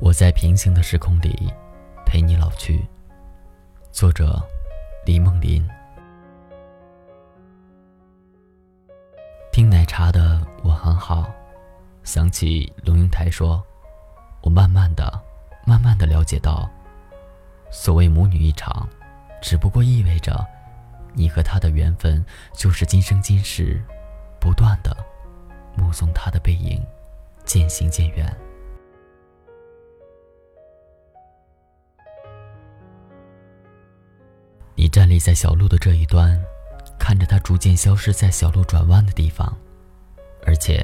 我在平行的时空里陪你老去。作者：李梦林。听奶茶的我很好，想起龙应台说：“我慢慢的、慢慢的了解到，所谓母女一场，只不过意味着你和他的缘分就是今生今世，不断的目送他的背影渐行渐远。”你站立在小路的这一端，看着他逐渐消失在小路转弯的地方，而且，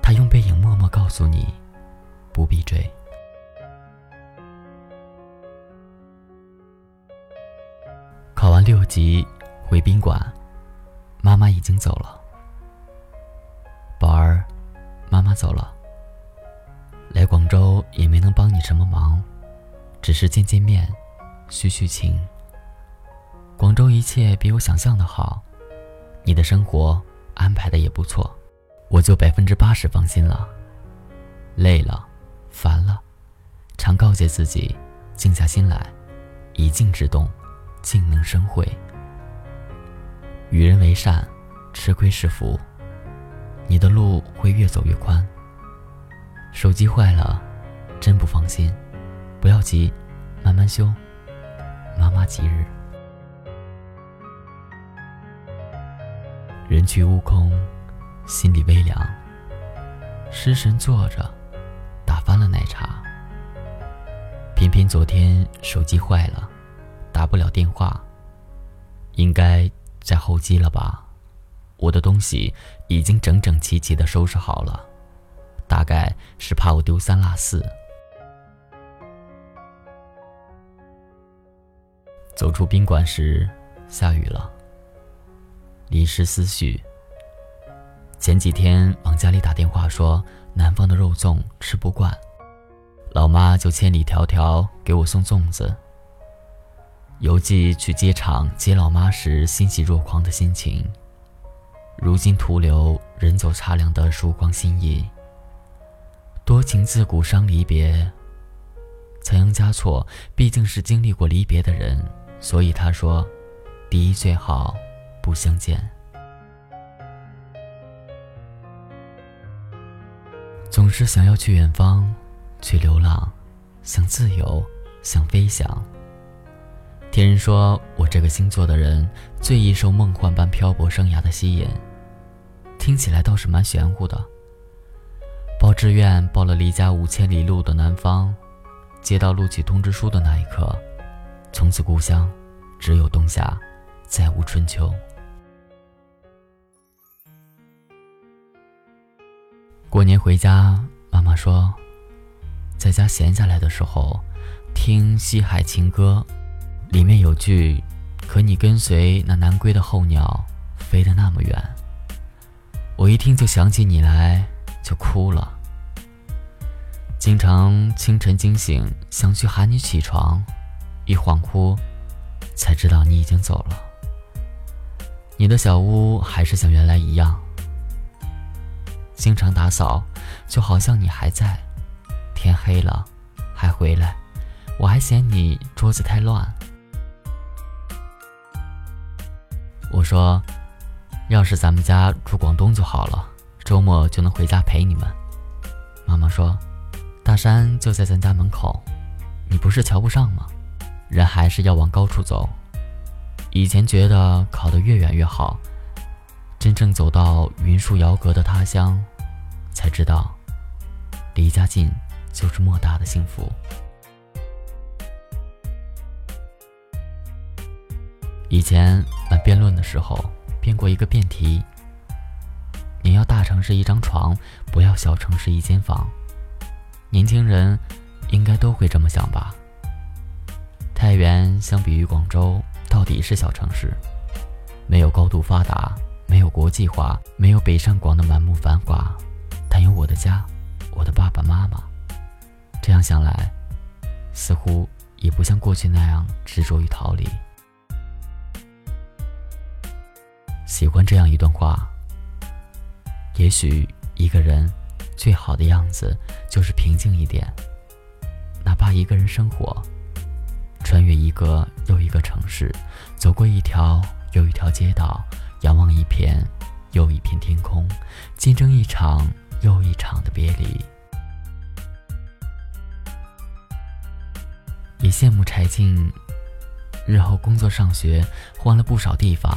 他用背影默默告诉你，不必追。考完六级回宾馆，妈妈已经走了。宝儿，妈妈走了。来广州也没能帮你什么忙，只是见见面，叙叙情。广州一切比我想象的好，你的生活安排的也不错，我就百分之八十放心了。累了，烦了，常告诫自己，静下心来，以静制动，静能生慧。与人为善，吃亏是福，你的路会越走越宽。手机坏了，真不放心，不要急，慢慢修。妈妈吉日。人去屋空，心里微凉。失神坐着，打翻了奶茶。偏偏昨天手机坏了，打不了电话。应该在候机了吧？我的东西已经整整齐齐的收拾好了，大概是怕我丢三落四。走出宾馆时，下雨了。离失思绪。前几天往家里打电话说南方的肉粽吃不惯，老妈就千里迢迢给我送粽子。邮寄去机场接老妈时欣喜若狂的心情，如今徒留人走茶凉的曙光心意。多情自古伤离别，仓央嘉措毕竟是经历过离别的人，所以他说，第一最好。不相见，总是想要去远方，去流浪，想自由，想飞翔。听人说我这个星座的人最易受梦幻般漂泊生涯的吸引，听起来倒是蛮玄乎的。报志愿报了离家五千里路的南方，接到录取通知书的那一刻，从此故乡只有冬夏，再无春秋。过年回家，妈妈说，在家闲下来的时候，听《西海情歌》，里面有句：“可你跟随那南归的候鸟，飞得那么远。”我一听就想起你来，就哭了。经常清晨惊醒，想去喊你起床，一恍惚，才知道你已经走了。你的小屋还是像原来一样。经常打扫，就好像你还在。天黑了，还回来，我还嫌你桌子太乱。我说，要是咱们家住广东就好了，周末就能回家陪你们。妈妈说，大山就在咱家门口，你不是瞧不上吗？人还是要往高处走。以前觉得考得越远越好。真正走到云树遥隔的他乡，才知道，离家近就是莫大的幸福。以前玩辩论的时候，辩过一个辩题：你要大城市一张床，不要小城市一间房。年轻人应该都会这么想吧？太原相比于广州，到底是小城市，没有高度发达。没有国际化，没有北上广的满目繁华，有我的家，我的爸爸妈妈。这样想来，似乎也不像过去那样执着于逃离。喜欢这样一段话：也许一个人最好的样子就是平静一点，哪怕一个人生活，穿越一个又一个城市，走过一条又一条街道，仰望一片又一片天空，见证一场又一场的别离。也羡慕柴静，日后工作上学换了不少地方，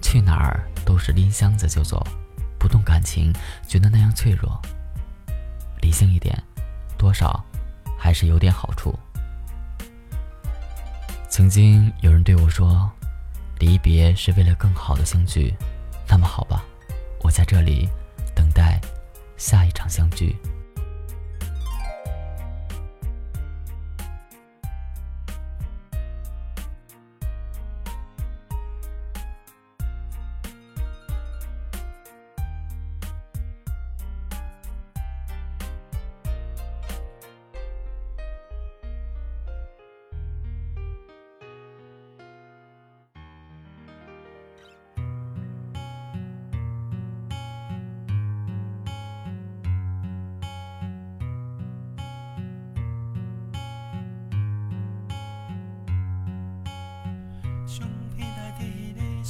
去哪儿都是拎箱子就走，不动感情，觉得那样脆弱。理性一点，多少还是有点好处。曾经有人对我说：“离别是为了更好的相聚。”那么好吧，我在这里下一场相聚。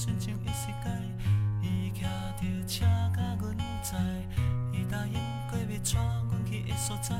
心情的世界，伊骑着车甲阮载，伊答应过要带阮去的所在。